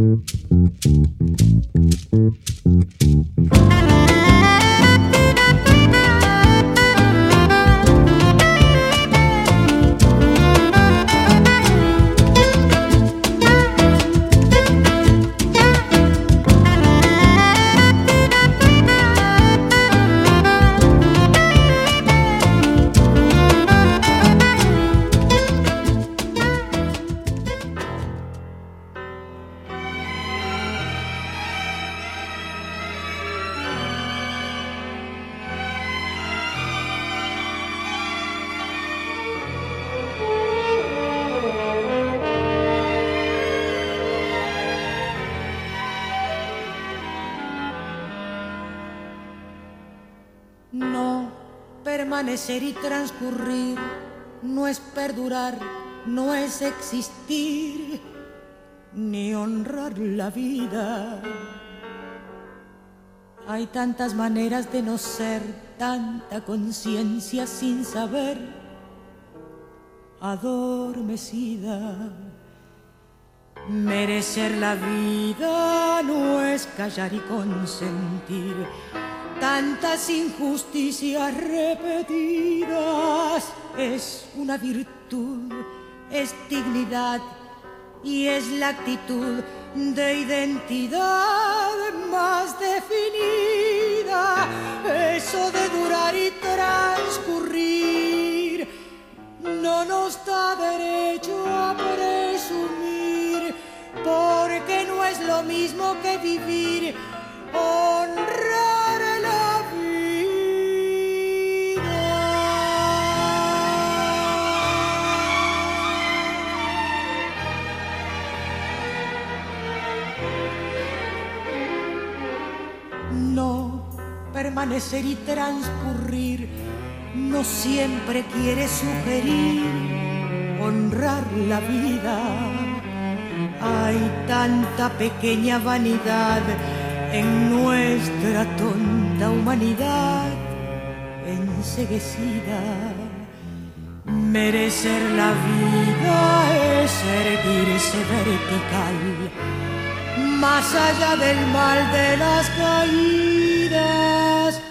Mm-hmm. La vida. Hay tantas maneras de no ser, tanta conciencia sin saber, adormecida. Merecer la vida no es callar y consentir tantas injusticias repetidas. Es una virtud, es dignidad y es la actitud de identidad más definida. Eso de durar y transcurrir no nos da derecho a presumir, porque no es lo mismo que vivir honrar permanecer y transcurrir no siempre quiere sugerir honrar la vida. Hay tanta pequeña vanidad en nuestra tonta humanidad enseguecida. Merecer la vida es erguirse vertical, más allá del mal de las caídas,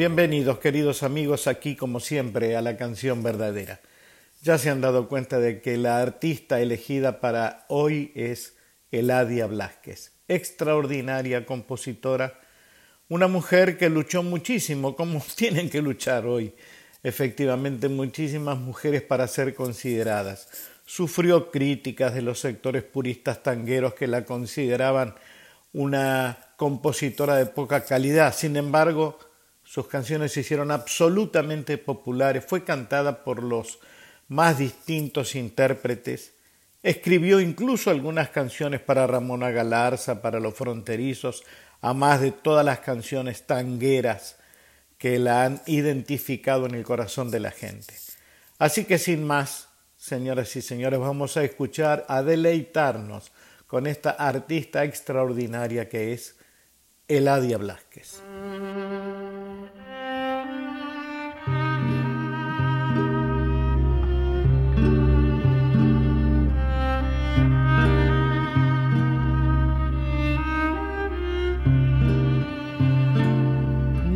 Bienvenidos queridos amigos aquí como siempre a la canción verdadera. Ya se han dado cuenta de que la artista elegida para hoy es Eladia Blasquez, extraordinaria compositora, una mujer que luchó muchísimo, como tienen que luchar hoy, efectivamente muchísimas mujeres para ser consideradas. Sufrió críticas de los sectores puristas tangueros que la consideraban una compositora de poca calidad. Sin embargo, sus canciones se hicieron absolutamente populares, fue cantada por los más distintos intérpretes, escribió incluso algunas canciones para Ramona Galarza, para los fronterizos, a más de todas las canciones tangueras que la han identificado en el corazón de la gente. Así que sin más, señoras y señores, vamos a escuchar, a deleitarnos con esta artista extraordinaria que es Eladia Blasquez.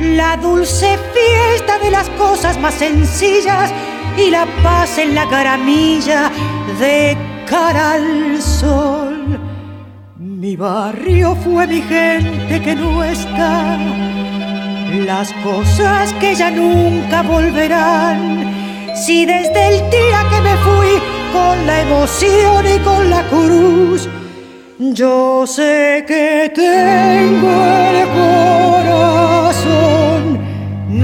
la dulce fiesta de las cosas más sencillas y la paz en la caramilla de cara al sol. Mi barrio fue mi gente que no está, las cosas que ya nunca volverán. Si desde el día que me fui con la emoción y con la cruz, yo sé que tengo el corazón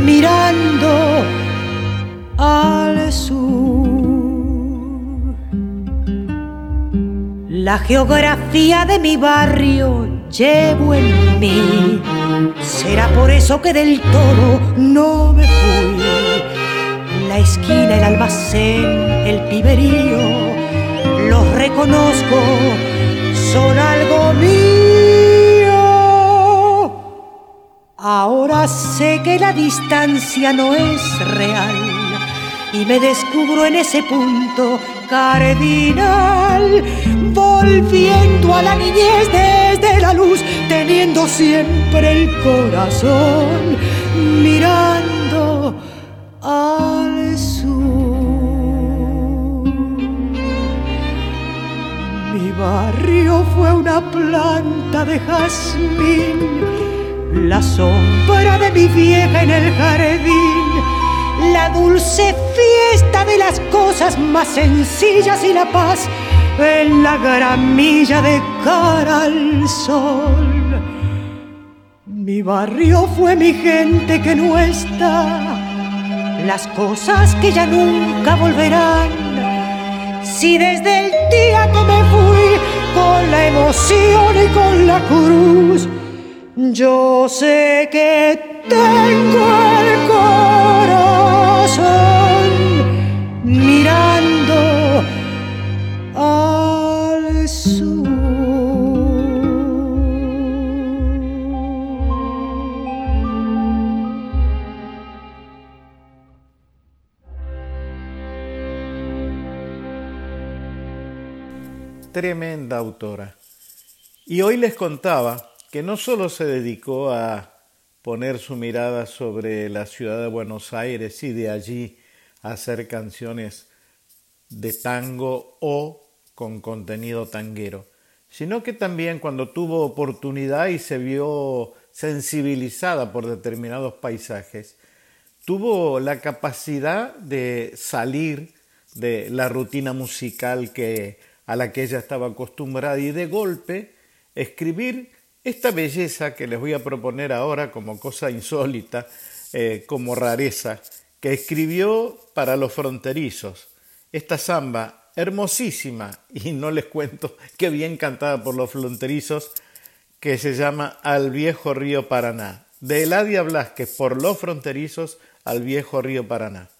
mirando al sur. La geografía de mi barrio llevo en mí. Será por eso que del todo no me fui. La esquina, el almacén, el piberío, los reconozco, son algo mío. Ahora sé que la distancia no es real y me descubro en ese punto cardinal, volviendo a la niñez desde la luz, teniendo siempre el corazón mirando al sur. Mi barrio fue una planta de jazmín, la sombra de mi vieja en el jardín la dulce fiesta de las cosas más sencillas y la paz en la gramilla de cara al sol. Mi barrio fue mi gente que no está, las cosas que ya nunca volverán. Si desde el día que me fui con la emoción y con la cruz, yo sé que tengo el corazón mirando al sur. Tremenda autora. Y hoy les contaba que no solo se dedicó a poner su mirada sobre la ciudad de Buenos Aires y de allí hacer canciones de tango o con contenido tanguero, sino que también cuando tuvo oportunidad y se vio sensibilizada por determinados paisajes, tuvo la capacidad de salir de la rutina musical que a la que ella estaba acostumbrada y de golpe escribir esta belleza que les voy a proponer ahora como cosa insólita, eh, como rareza, que escribió para los fronterizos, esta samba hermosísima, y no les cuento qué bien cantada por los fronterizos, que se llama Al viejo río Paraná, de Eladia Blasquez por los fronterizos al viejo río Paraná.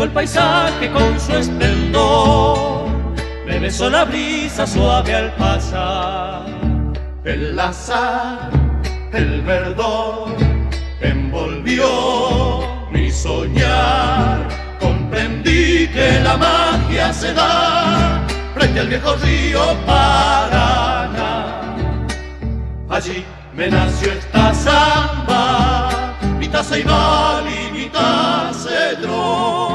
El paisaje con su esplendor, me besó la brisa suave al pasar. El azar, el verdor, envolvió mi soñar comprendí que la magia se da frente al viejo río Paraná. Allí me nació esta samba, mitad ceibal y mitad cedrón.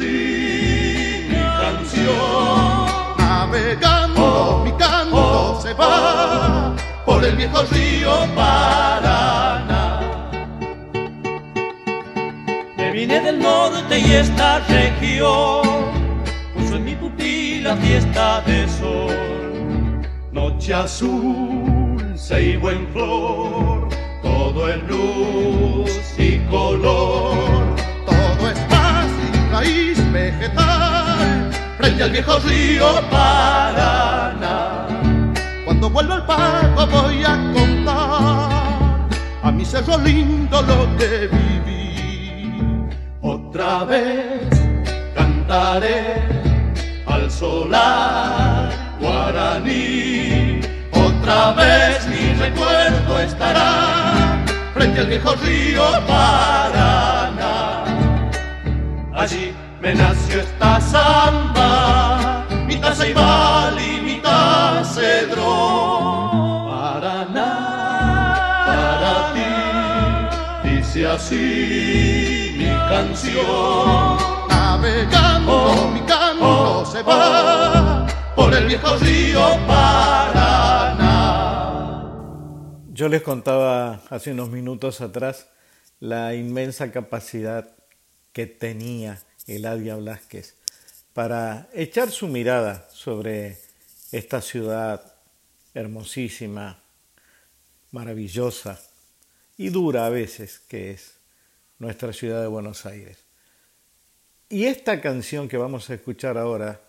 Así mi canción. Navegando Oh, se va por el viejo río Paraná. Me vine del norte y esta región puso en mi pupila fiesta de sol. Noche azul, ceibo en flor, todo en luz y color. Raíz vegetal frente al viejo río Paraná. Cuando vuelva al pago voy a contar a mi cerro lindo lo que viví. Otra vez cantaré al solar guaraní. Otra vez mi recuerdo estará frente al viejo río Paraná. Allí me nació esta samba, mitad ceibal y mitad cedrón. Paraná, para ti, dice así mi canción. Navegando Oh, mi canto oh, se va por el viejo río Paraná. Yo les contaba hace unos minutos atrás la inmensa capacidad que tenía Eladia Blasquez para echar su mirada sobre esta ciudad hermosísima, maravillosa y dura a veces que es nuestra ciudad de Buenos Aires. Y esta canción que vamos a escuchar ahora,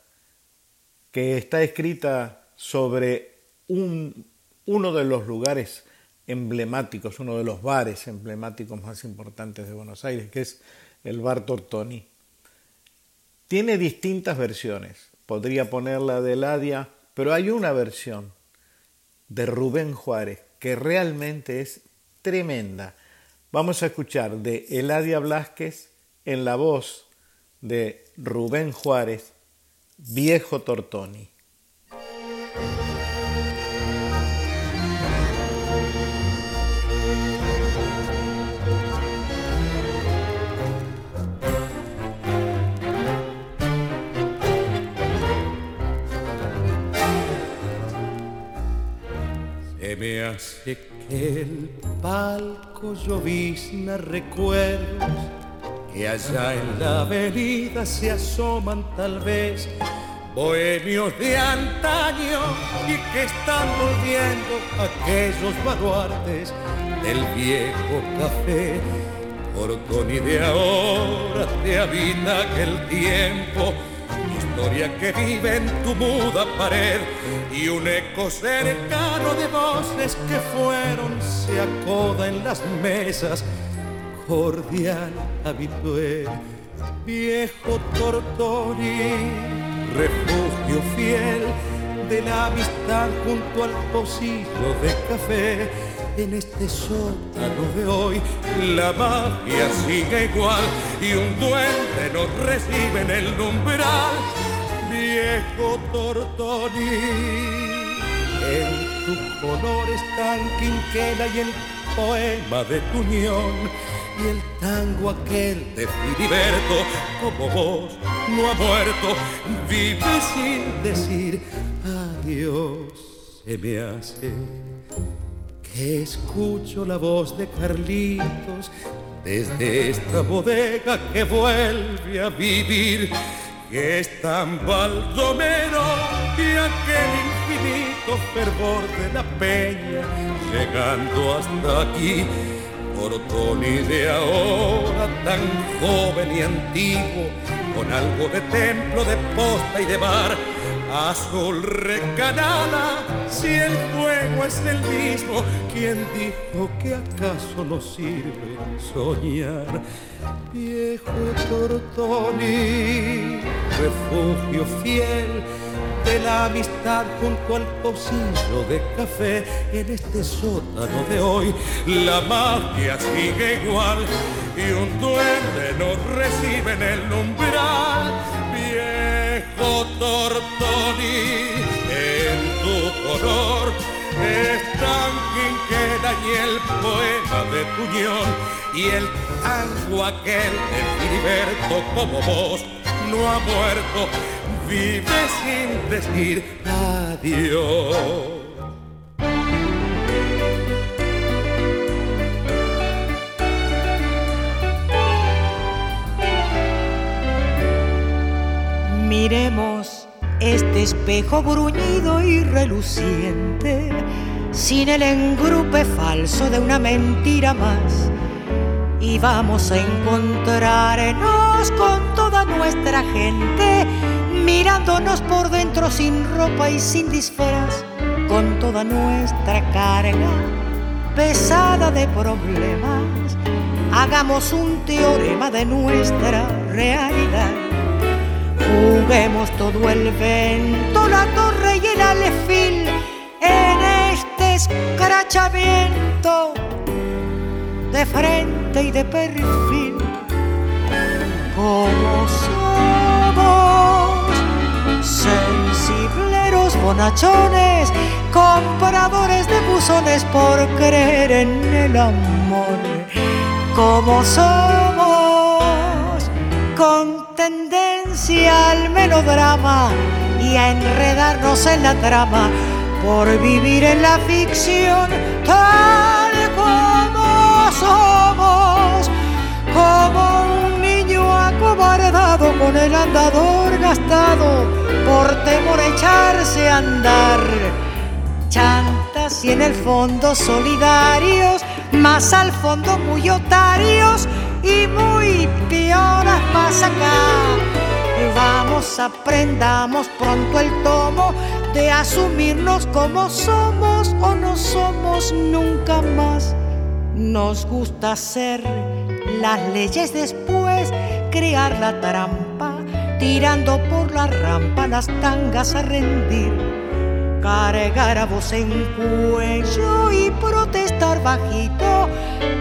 que está escrita sobre un, uno de los lugares emblemáticos, uno de los bares emblemáticos más importantes de Buenos Aires, que es el Bar Tortoni. Tiene distintas versiones. Podría ponerla de Eladia, pero hay una versión de Rubén Juárez que realmente es tremenda. Vamos a escuchar de Eladia Blasquez en la voz de Rubén Juárez, Viejo Tortoni. Me hace que el palco llovizna recuerdos que allá en la avenida se asoman tal vez bohemios de antaño y que están volviendo aquellos baluartes del viejo café. Portón y de ahora te habita aquel tiempo historia que vive en tu muda pared y un eco cercano de voces que fueron se acoda en las mesas cordial habitué viejo Tortoni refugio fiel de la amistad junto al pocillo de café. En este sótano de hoy la magia sigue igual y un duende nos recibe en el umbral viejo Tortoni. En tu color está en quinquela y el poema de tu unión y el tango aquel de Filiberto como vos no ha muerto vive sin decir adiós se me hace que escucho la voz de Carlitos desde esta bodega que vuelve a vivir, que es tan baldomero y aquel infinito fervor de la peña, llegando hasta aquí, por Tony de ahora tan joven y antiguo, con algo de templo, de posta y de bar azul recanada, si el fuego es el mismo, ¿quién dijo que acaso no sirve soñar? Viejo Tortoni, refugio fiel de la amistad junto al pocillo de café en este sótano de hoy, la magia sigue igual y un duende nos recibe en el umbral viejo Tortoni, en color. Es tan quinquera y el poema de Puñón y el tango aquel de Filiberto como vos no ha muerto, vive sin decir adiós. Miremos este espejo bruñido y reluciente, sin el engrupe falso de una mentira más. Y vamos a encontrarnos con toda nuestra gente, mirándonos por dentro sin ropa y sin disfraz, con toda nuestra carga pesada de problemas. Hagamos un teorema de nuestra realidad Juguemos todo el vento, la torre y el alefil en este escrachamiento de frente y de perfil. Como somos sensibleros bonachones, compradores de buzones por creer en el amor. Como somos con al melodrama y a enredarnos en la trama por vivir en la ficción tal como somos, como un niño acobardado con el andador gastado por temor a echarse a andar. Chantas y en el fondo solidarios, más al fondo muy otarios y muy pioras más acá. Vamos, aprendamos pronto el tomo de asumirnos como somos o no somos nunca más. Nos gusta hacer las leyes después, crear la trampa, tirando por la rampa las tangas a rendir cargar a voz en cuello y protestar bajito,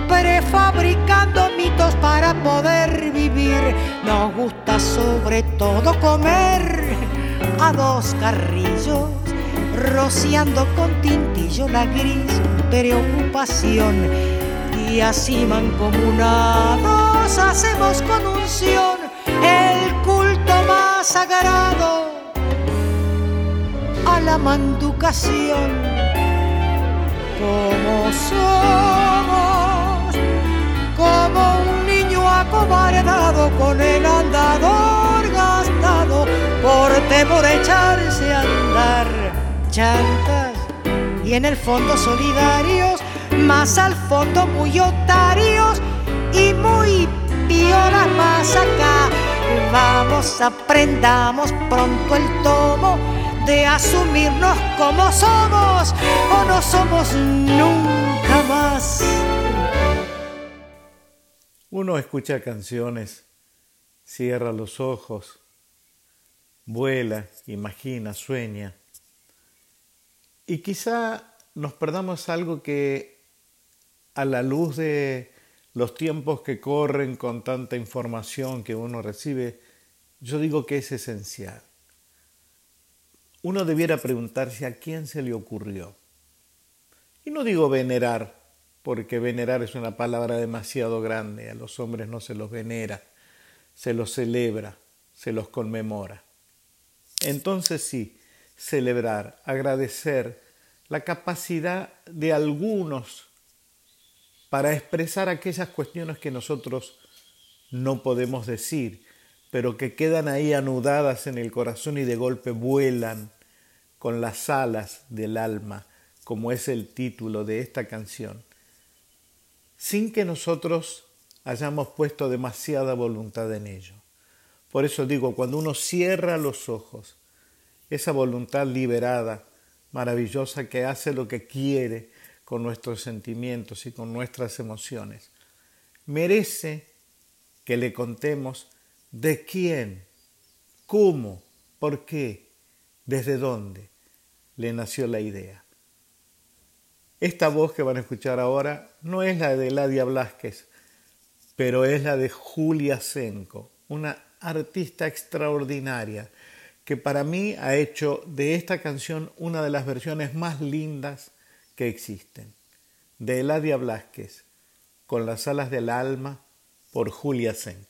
prefabricando mitos para poder vivir. Nos gusta sobre todo comer a dos carrillos, rociando con tintillo la gris preocupación. Y así mancomunados hacemos con unción el culto más sagrado la manducación. Como somos, como un niño acobardado con el andador gastado por temor echarse a andar. Chantas y en el fondo solidarios, más al fondo muy otarios y muy pioras más acá. Vamos, aprendamos pronto el tomo de asumirnos como somos o no somos nunca más. Uno escucha canciones, cierra los ojos, vuela, imagina, sueña. Y quizá nos perdamos algo que a la luz de los tiempos que corren con tanta información que uno recibe, yo digo que es esencial uno debiera preguntarse a quién se le ocurrió. Y no digo venerar, porque venerar es una palabra demasiado grande, a los hombres no se los venera, se los celebra, se los conmemora. Entonces sí, celebrar, agradecer la capacidad de algunos para expresar aquellas cuestiones que nosotros no podemos decir pero que quedan ahí anudadas en el corazón y de golpe vuelan con las alas del alma, como es el título de esta canción, sin que nosotros hayamos puesto demasiada voluntad en ello. Por eso digo, cuando uno cierra los ojos, esa voluntad liberada, maravillosa, que hace lo que quiere con nuestros sentimientos y con nuestras emociones, merece que le contemos ¿De quién? ¿Cómo? ¿Por qué? ¿Desde dónde le nació la idea? Esta voz que van a escuchar ahora no es la de Ladia Blasquez, pero es la de Julia Senko, una artista extraordinaria que para mí ha hecho de esta canción una de las versiones más lindas que existen, de Eladia Blasquez, con las alas del alma, por Julia Senco.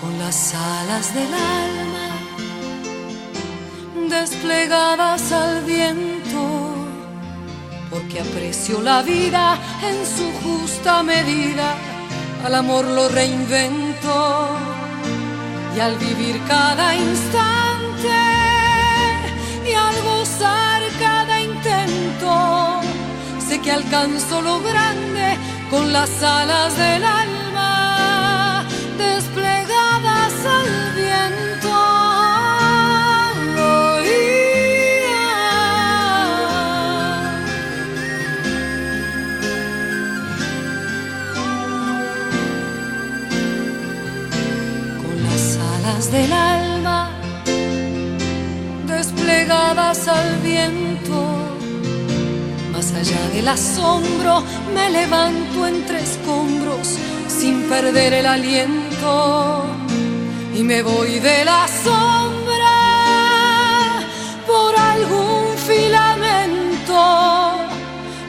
con las alas del alma desplegadas al viento porque aprecio la vida en su justa medida al amor lo reinvento y al vivir cada instante y al gozar cada intento, sé que alcanzo lo grande con las alas del alma del alma desplegadas al viento. Más allá del asombro me levanto entre escombros sin perder el aliento y me voy de la sombra por algún filamento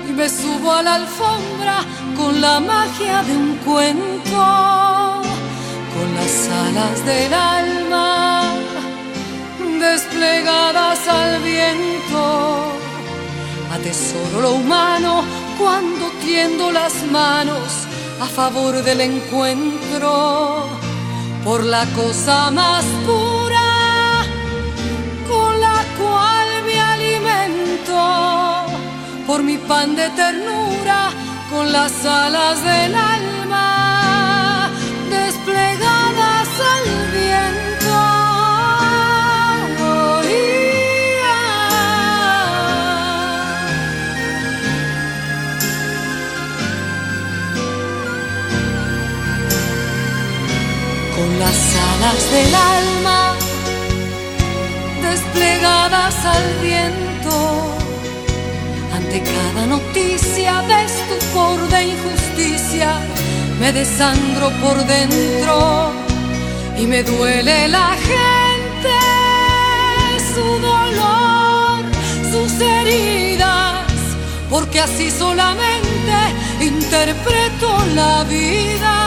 y me subo a la alfombra con la magia de un cuento las alas del alma desplegadas al viento. Atesoro lo humano cuando tiendo las manos a favor del encuentro. Por la cosa más pura con la cual me alimento, por mi pan de ternura con las alas del alma alas del alma desplegadas al viento, ante cada noticia de estupor de injusticia me desangro por dentro y me duele la gente, su dolor, sus heridas, porque así solamente interpreto la vida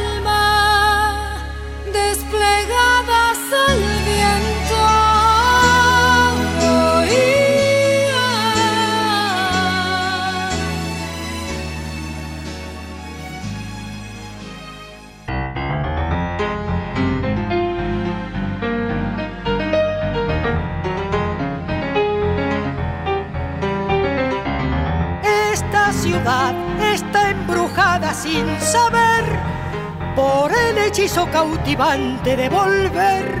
sin saber por el hechizo cautivante de volver.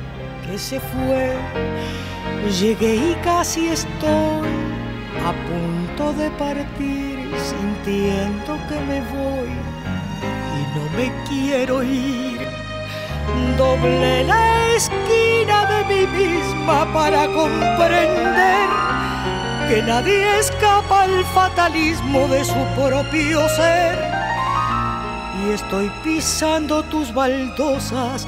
que se fue. Llegué y casi estoy a punto de partir, sintiendo que me voy y no me quiero ir. Doblé la esquina de mí misma para comprender que nadie escapa al fatalismo de su propio ser. Y estoy pisando tus baldosas,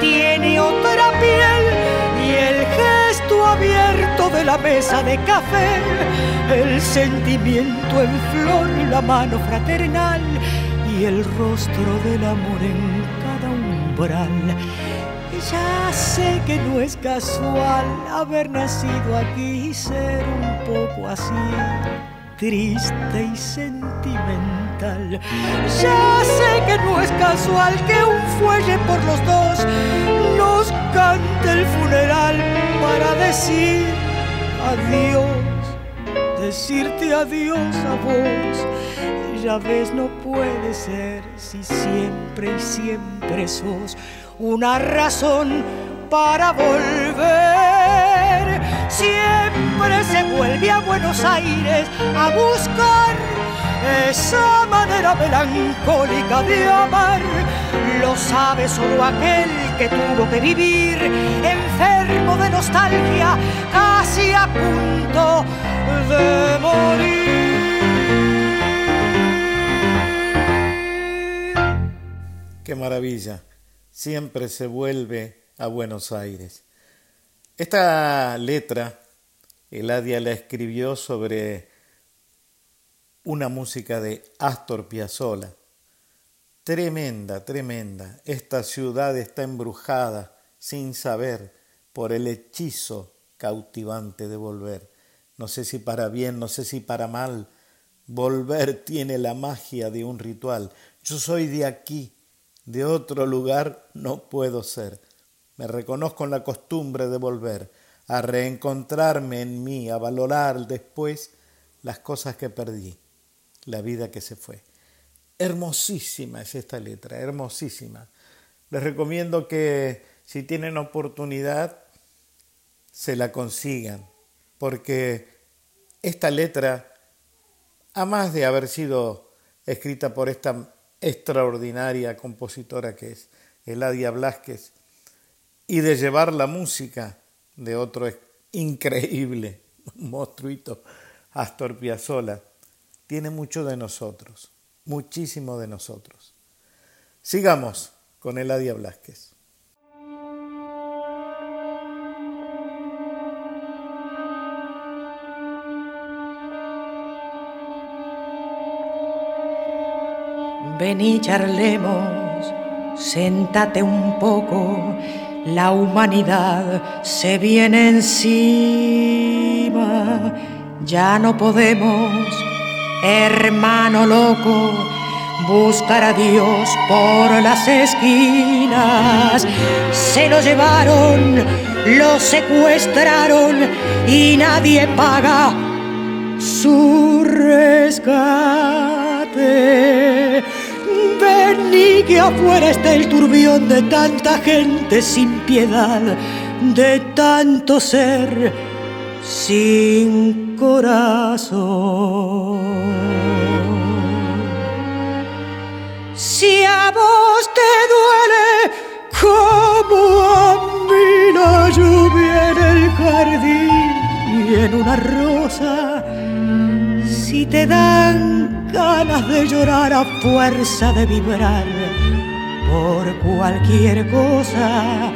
tiene otra piel y el gesto abierto de la mesa de café, el sentimiento en flor, la mano fraternal y el rostro del amor en cada umbral. Ya sé que no es casual haber nacido aquí y ser un poco así, triste y sentimental. Ya sé que no es casual que un fuelle por los dos nos cante el funeral para decir adiós, decirte adiós a vos. Ya ves, no puede ser si siempre y siempre sos una razón para volver. Siempre se vuelve a Buenos Aires a buscar esa manera melancólica de amar. Lo sabe solo aquel que tuvo que vivir enfermo de nostalgia, casi a punto de morir. Qué maravilla siempre se vuelve a Buenos Aires. Esta letra, Eladia la escribió sobre una música de Astor Piazzolla. Tremenda, tremenda. Esta ciudad está embrujada sin saber por el hechizo cautivante de volver. No sé si para bien, no sé si para mal. Volver tiene la magia de un ritual. Yo soy de aquí, de otro lugar no puedo ser. Me reconozco en la costumbre de volver, a reencontrarme en mí, a valorar después las cosas que perdí, la vida que se fue. Hermosísima es esta letra, hermosísima. Les recomiendo que si tienen oportunidad se la consigan, porque esta letra, a más de haber sido escrita por esta extraordinaria compositora que es Eladia Blasquez, y de llevar la música de otro increíble monstruito, Astor Piazzolla, tiene mucho de nosotros, muchísimo de nosotros. Sigamos con Eladia Blasquez. Vení, charlemos, séntate un poco, la humanidad se viene encima. Ya no podemos, hermano loco, buscar a Dios por las esquinas. Se lo llevaron, lo secuestraron y nadie paga su rescate. Vení que afuera está el turbión de tanta gente sin piedad, de tanto ser sin corazón. Si a vos te duele como a mí la lluvia en el jardín y en una rosa, si te dan ganas de llorar a fuerza de vibrar por cualquier cosa.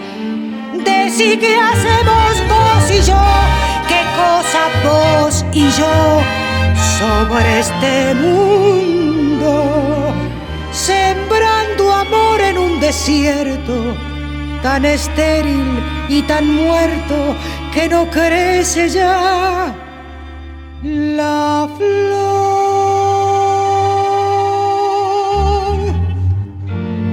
Decí que hacemos vos y yo, qué cosa vos y yo sobre este mundo, sembrando amor en un desierto tan estéril y tan muerto que no crece ya la flor.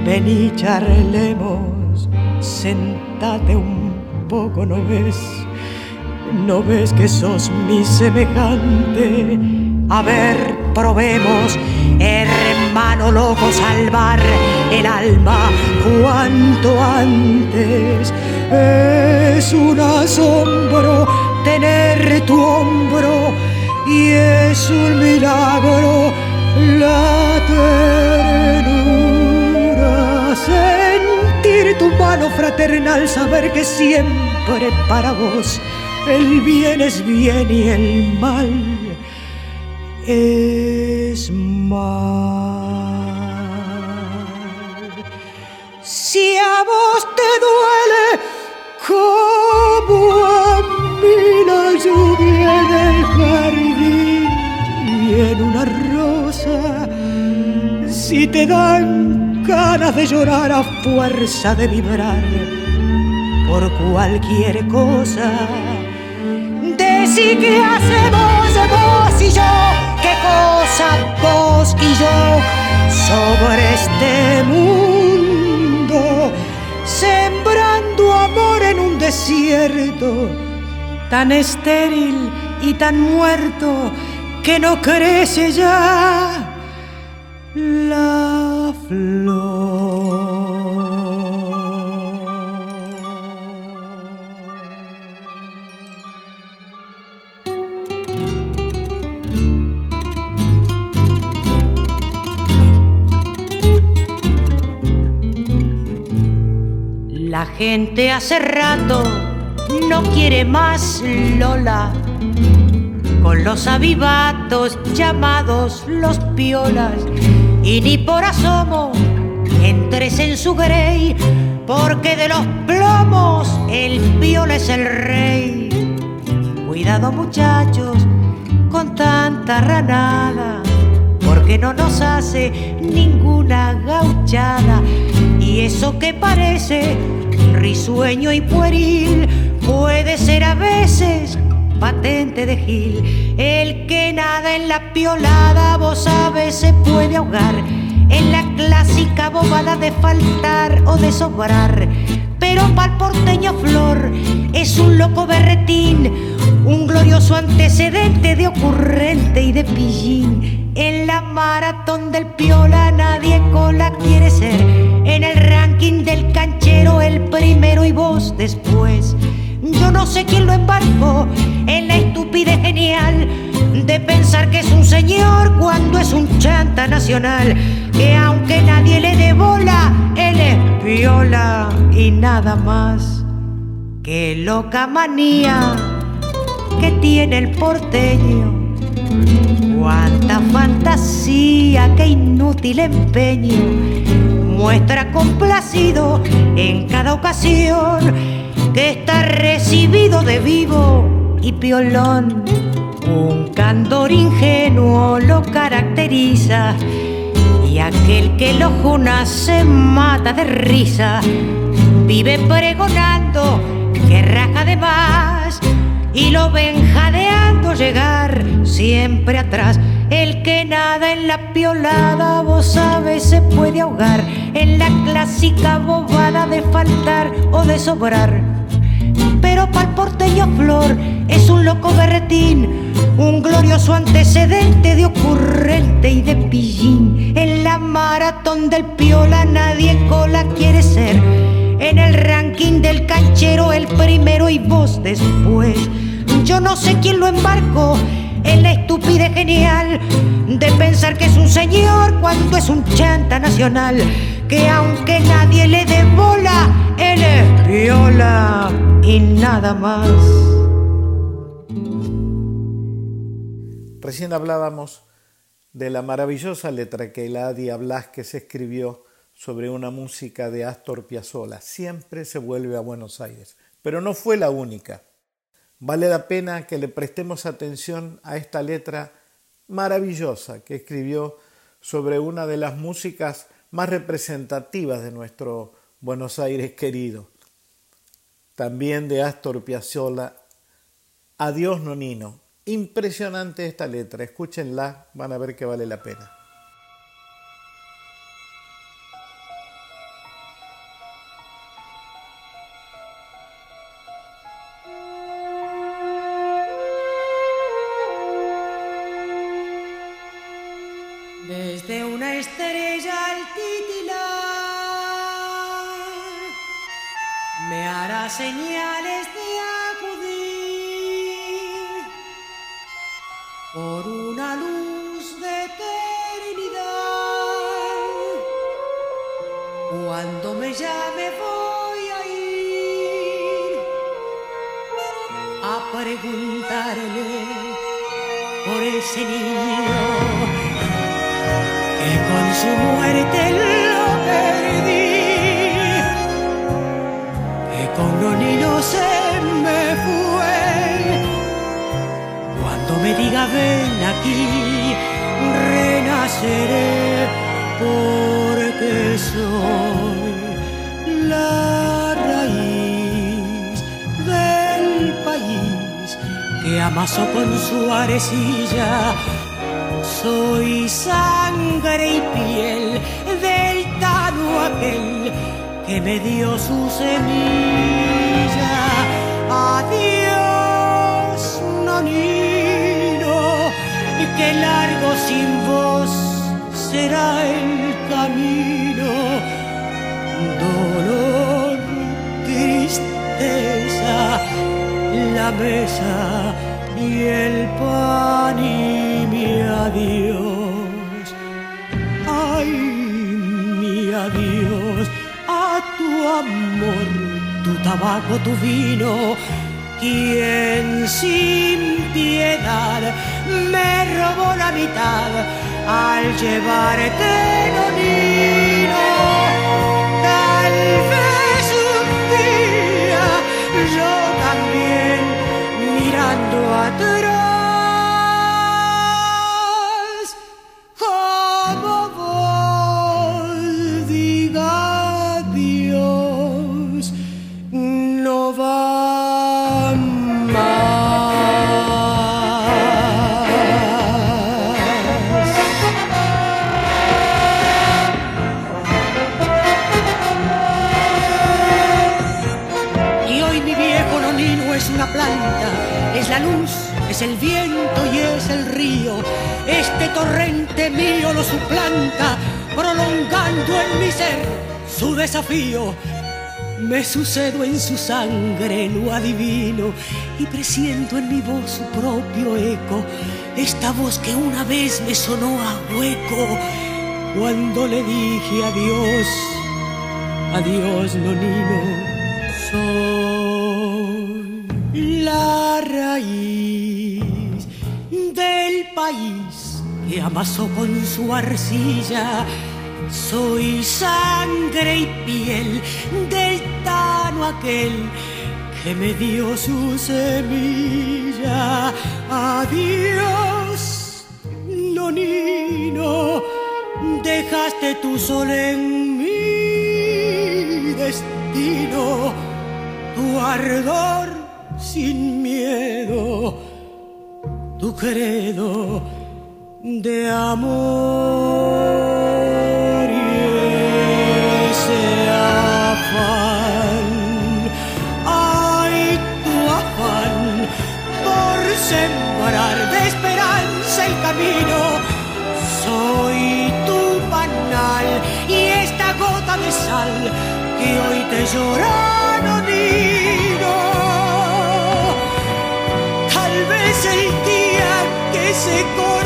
Vení, charlemos, sentate un poco, ¿no ves? ¿No ves que sos mi semejante? A ver, probemos, hermano loco, salvar el alma cuanto antes. Es un asombro tener tu hombro y es un milagro la ternura. Sentir tu mano fraternal, saber que siempre para vos el bien es bien y el mal es mal. Si a vos te duele como a mí la lluvia del jardín y en una rosa, si te dan ganas de llorar a fuerza de vibrar por cualquier cosa, decí que hacemos vos y yo, qué cosa vos y yo sobre este mundo, sembrando amor en un desierto tan estéril y tan muerto que no crece ya la flor. La gente hace rato no quiere más Lola. Con los avivatos llamados los piolas. Y ni por asomo entres en su grey porque de los plomos el piola es el rey. Cuidado muchachos con tanta ranada porque no nos hace ninguna gauchada y eso que parece risueño y pueril puede ser a veces patente de Gil. El que nada en la piolada, vos sabes, se puede ahogar en la clásica bobada de faltar o de sobrar. Pero pa'l porteño flor es un loco berretín, un glorioso antecedente de ocurrente y de pillín. En la maratón del piola nadie cola quiere ser. En el ranking del canchero el primero y vos después. Yo no sé quién lo embarcó en la estupidez genial de pensar que es un señor cuando es un chanta nacional. Que aunque nadie le dé bola, él es viola y nada más. Que loca manía que tiene el porteño. Cuánta fantasía, qué inútil empeño. Muestra complacido en cada ocasión que está recibido de vivo y piolón. Un candor ingenuo lo caracteriza y aquel que lo juna se mata de risa. Vive pregonando que raja de más y lo ven jadeando llegar siempre atrás. El que nada en la piolada, vos sabes, se puede ahogar en la clásica bobada de faltar o de sobrar. Pero pa'l porteño flor es un loco berretín, un glorioso antecedente de ocurrente y de pillín. En la maratón del piola nadie cola quiere ser. En el ranking del canchero el primero y vos después. Yo no sé quién lo embarcó en la estupidez genial de pensar que es un señor cuando es un chanta nacional. Que aunque nadie le dé bola, él es viola y nada más. Recién hablábamos de la maravillosa letra que Eladia Blasquez escribió sobre una música de Astor Piazzolla. Siempre se vuelve a Buenos Aires, pero no fue la única. Vale la pena que le prestemos atención a esta letra maravillosa que escribió sobre una de las músicas más representativas de nuestro Buenos Aires querido. También de Astor Piazzolla, Adiós Nonino. Impresionante esta letra, escúchenla, van a ver que vale la pena. Aquel que me dio su semilla. Adiós, nonino, que largo sin vos será el camino. Dolor, tristeza, la mesa y el pan y mi adiós. Adiós a tu amor, tu tabaco, tu vino. Quien sin piedad me robó la mitad al llevarte nonino. Tal vez un día yo también mirando atrás, es el viento y es el río. Este torrente mío lo suplanta, prolongando en mi ser su desafío. Me sucedo en su sangre, lo adivino, y presiento en mi voz su propio eco. Esta voz que una vez me sonó a hueco cuando le dije adiós, adiós, nonino soy país que amasó con su arcilla. Soy sangre y piel del tano aquel que me dio su semilla. Adiós, nonino, dejaste tu sol en mi destino, tu ardor sin miedo, tu credo de amor y ese afán. Ay, tu afán por sembrar de esperanza el camino. Soy tu panal y esta gota de sal que hoy te llora, nonino. Que se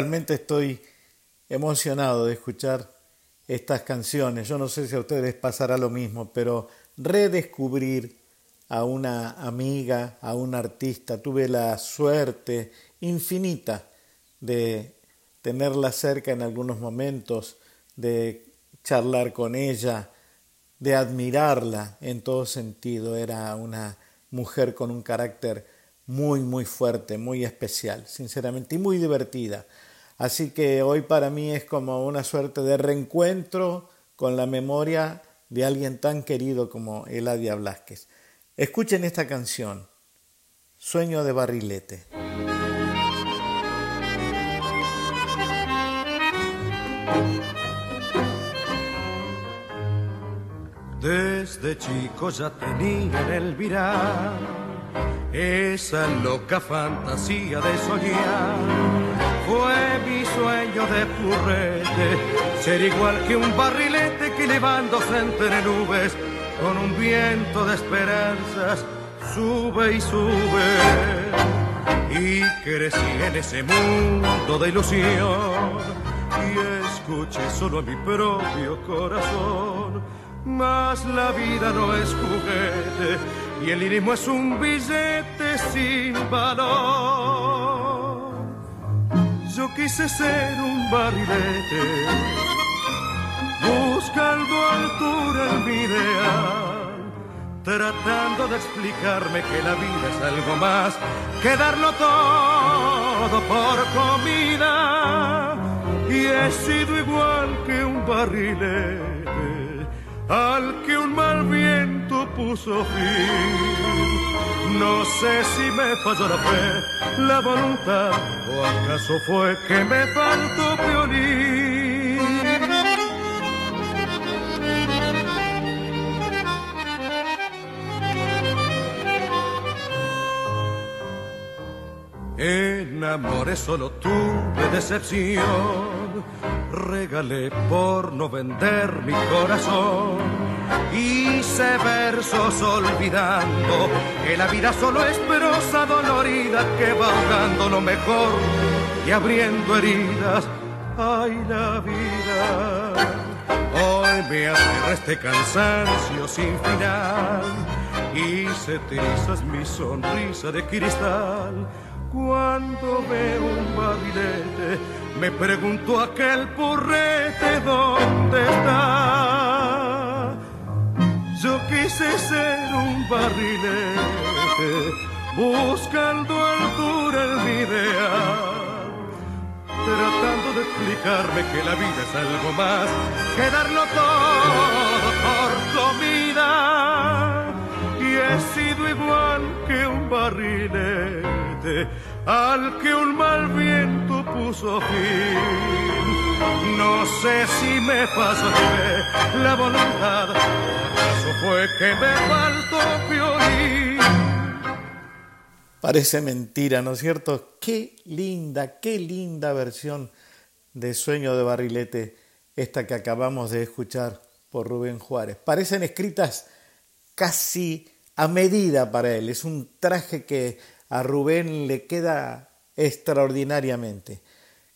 Realmente estoy emocionado de escuchar estas canciones. Yo no sé si a ustedes pasará lo mismo, pero redescubrir a una amiga, a un artista, tuve la suerte infinita de tenerla cerca en algunos momentos, de charlar con ella, de admirarla en todo sentido. Era una mujer con un carácter muy, muy fuerte, muy especial, sinceramente, y muy divertida. Así que hoy para mí es como una suerte de reencuentro con la memoria de alguien tan querido como Eladia Blasquez. Escuchen esta canción, Sueño de Barrilete. Desde chico ya tenía en el virar esa loca fantasía de soñar. Fue mi sueño de purrete, ser igual que un barrilete que levándose entre nubes con un viento de esperanzas sube y sube. Y crecí en ese mundo de ilusión y escuché solo a mi propio corazón mas la vida no es juguete y el lirismo es un billete sin valor. Quise ser un barrilete, buscando altura en mi ideal, tratando de explicarme que la vida es algo más que darlo todo por comida. Y he sido igual que un barrilete al que un mal viento puso fin. No sé si me falló la fe, la voluntad, o acaso fue que me faltó violín. En amores solo tuve decepción regalé por no vender mi corazón. Hice versos olvidando que la vida solo es prosa dolorida que va ahogando lo mejor y abriendo heridas. Ay, la vida. Hoy me hace este cansancio sin final se trizas mi sonrisa de cristal cuando veo un barrilete me pregunto aquel porrete dónde está. Yo quise ser un barrilete, buscando altura en mi ideal, tratando de explicarme que la vida es algo más que darlo todo por comida. Al que un mal viento puso fin. No sé si me pasó la voluntad, acaso fue que me faltó violín. Parece mentira, ¿no es cierto? Qué linda, qué linda versión de Sueño de Barrilete esta que acabamos de escuchar por Rubén Juárez. Parecen escritas casi a medida para él. Es un traje que a Rubén le queda extraordinariamente.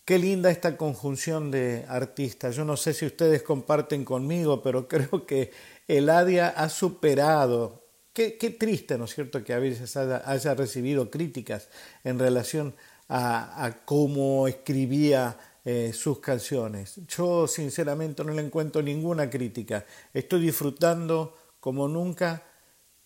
Qué linda esta conjunción de artistas. Yo no sé si ustedes comparten conmigo, pero creo que Eladia ha superado. Qué, triste, ¿no es cierto?, que a veces haya, recibido críticas en relación a, cómo escribía eh, sus canciones. Yo sinceramente no le encuentro ninguna crítica. Estoy disfrutando como nunca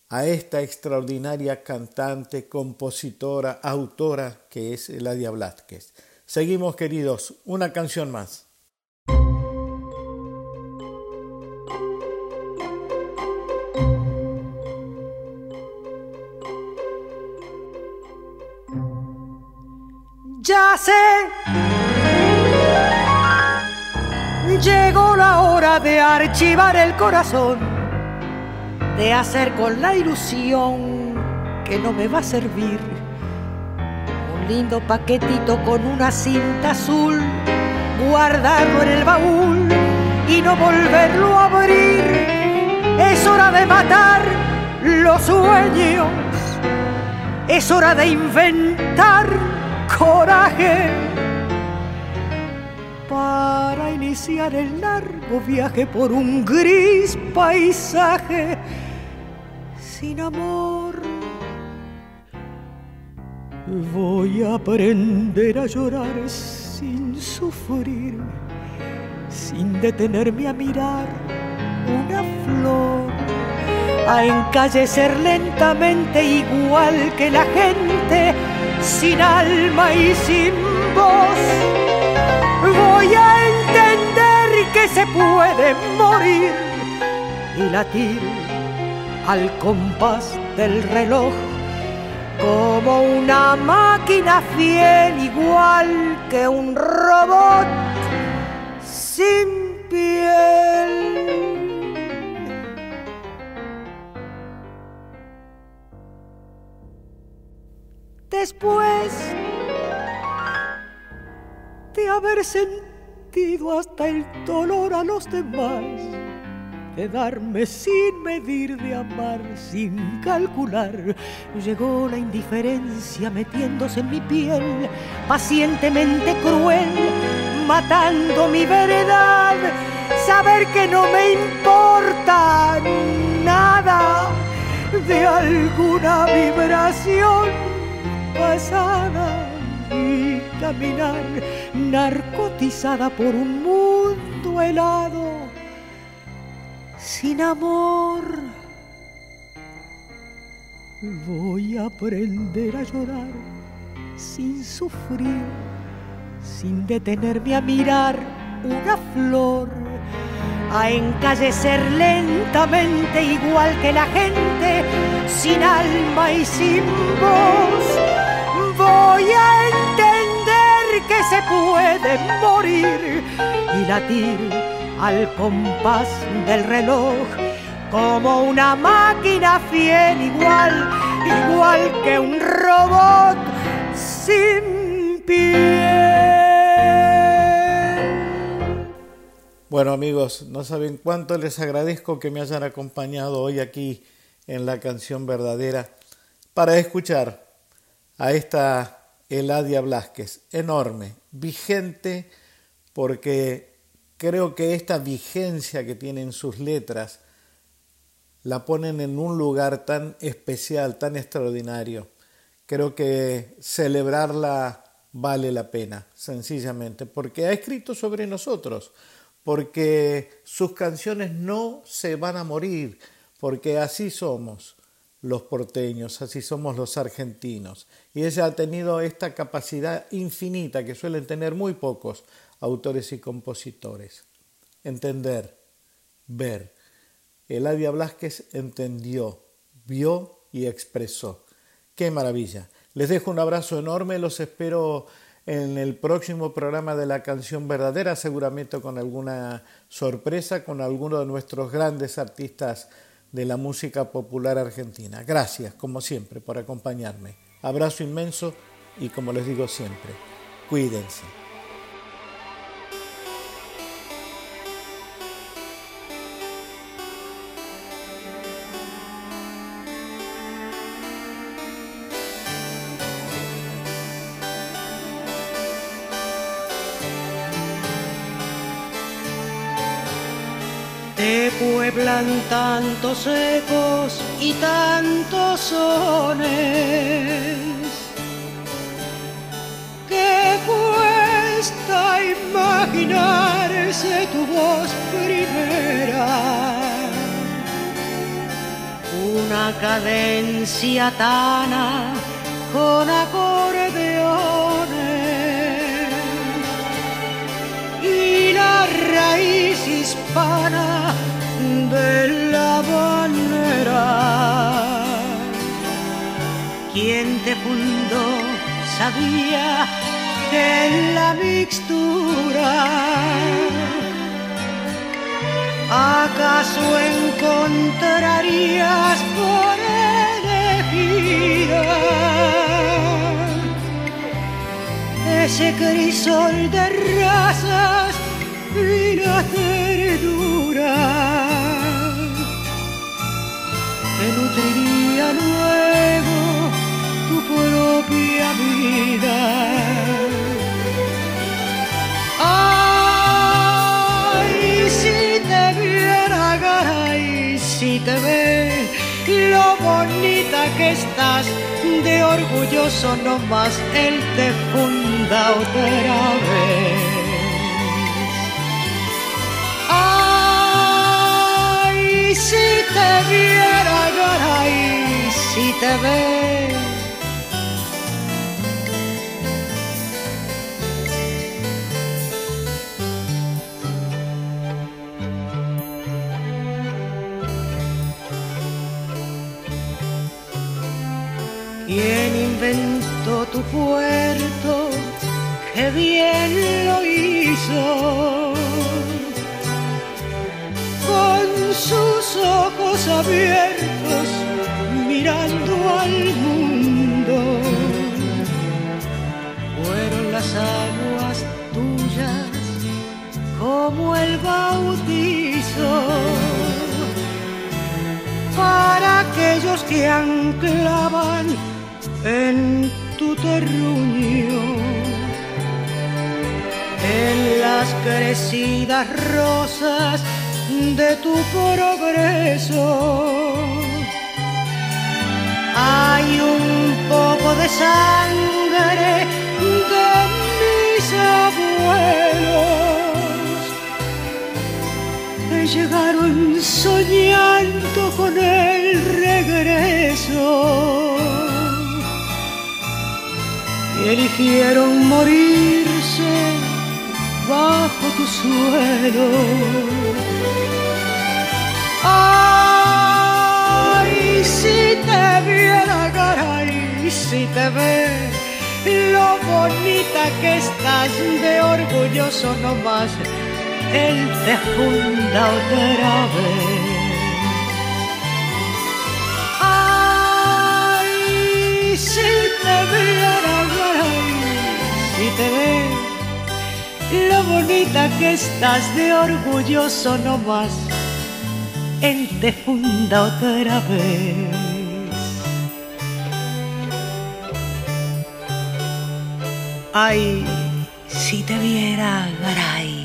a esta extraordinaria cantante, compositora, autora que es Eladia Blázquez. Seguimos queridos, una canción más. Ya sé, llegó la hora de archivar el corazón de hacer con la ilusión que no me va a servir un lindo paquetito con una cinta azul, guardarlo en el baúl y no volverlo a abrir. Es hora de matar los sueños, es hora de inventar coraje para iniciar el largo viaje por un gris paisaje sin amor. Voy a aprender a llorar sin sufrir, sin detenerme a mirar una flor, a encallecer lentamente igual que la gente, sin alma y sin voz. Voy a entender que se puede morir y latir al compás del reloj como una máquina fiel igual que un robot sin piel. Después de haber sentido hasta el dolor a los demás, de darme sin medir, de amar sin calcular. Llegó la indiferencia metiéndose en mi piel, pacientemente cruel, matando mi verdad. Saber que no me importa nada de alguna vibración pasada y caminar narcotizada por un mundo helado sin amor. Voy a aprender a llorar sin sufrir, sin detenerme a mirar una flor, a encallecer lentamente igual que la gente, sin alma y sin voz. Voy a entender que se puede morir y latir al compás del reloj, como una máquina fiel igual, igual que un robot sin piel. Bueno amigos, no saben cuánto les agradezco que me hayan acompañado hoy aquí en la canción verdadera para escuchar a esta Eladia Blasquez, enorme, vigente, porque creo que esta vigencia que tienen sus letras la ponen en un lugar tan especial, tan extraordinario. Creo que celebrarla vale la pena, sencillamente, porque ha escrito sobre nosotros, porque sus canciones no se van a morir, porque así somos los porteños, así somos los argentinos. Y ella ha tenido esta capacidad infinita que suelen tener muy pocos autores y compositores. Entender, ver. Eladia Blasquez entendió, vio y expresó. ¡Qué maravilla! Les dejo un abrazo enorme, los espero en el próximo programa de la canción verdadera, seguramente con alguna sorpresa, con alguno de nuestros grandes artistas de la música popular argentina. Gracias, como siempre, por acompañarme. Abrazo inmenso y como les digo siempre, cuídense. Tantos ecos y tantos sones que cuesta imaginarse tu voz primera. Una cadencia tana con acordeones y la raíz hispana de la bandera. Quien te fundó sabía que en la mixtura acaso encontrarías por elegida ese crisol de razas y la ternura que nutriría luego tu propia vida. Ay, si te viera, y si te ve lo bonita que estás, de orgulloso nomás él te funda otra vez. si viera si te ve. ¿Quién inventó tu puerto? ¡Qué bien lo hizo! Con su ojos abiertos mirando al mundo. Fueron las aguas tuyas como el bautizo para aquellos que anclaban en tu terruño, en las crecidas rosas de tu progreso. Hay un poco de sangre de mis abuelos llegaron soñando con el regreso y eligieron morirse bajo tu suelo. Ay, si te viera, caray, si te ve lo bonita que estás de orgulloso nomás, él te funda otra vez. Ay, si te viera, caray, si te ve lo bonita que estás de orgulloso nomás, él te funda otra vez. Ay, si te viera, Garay.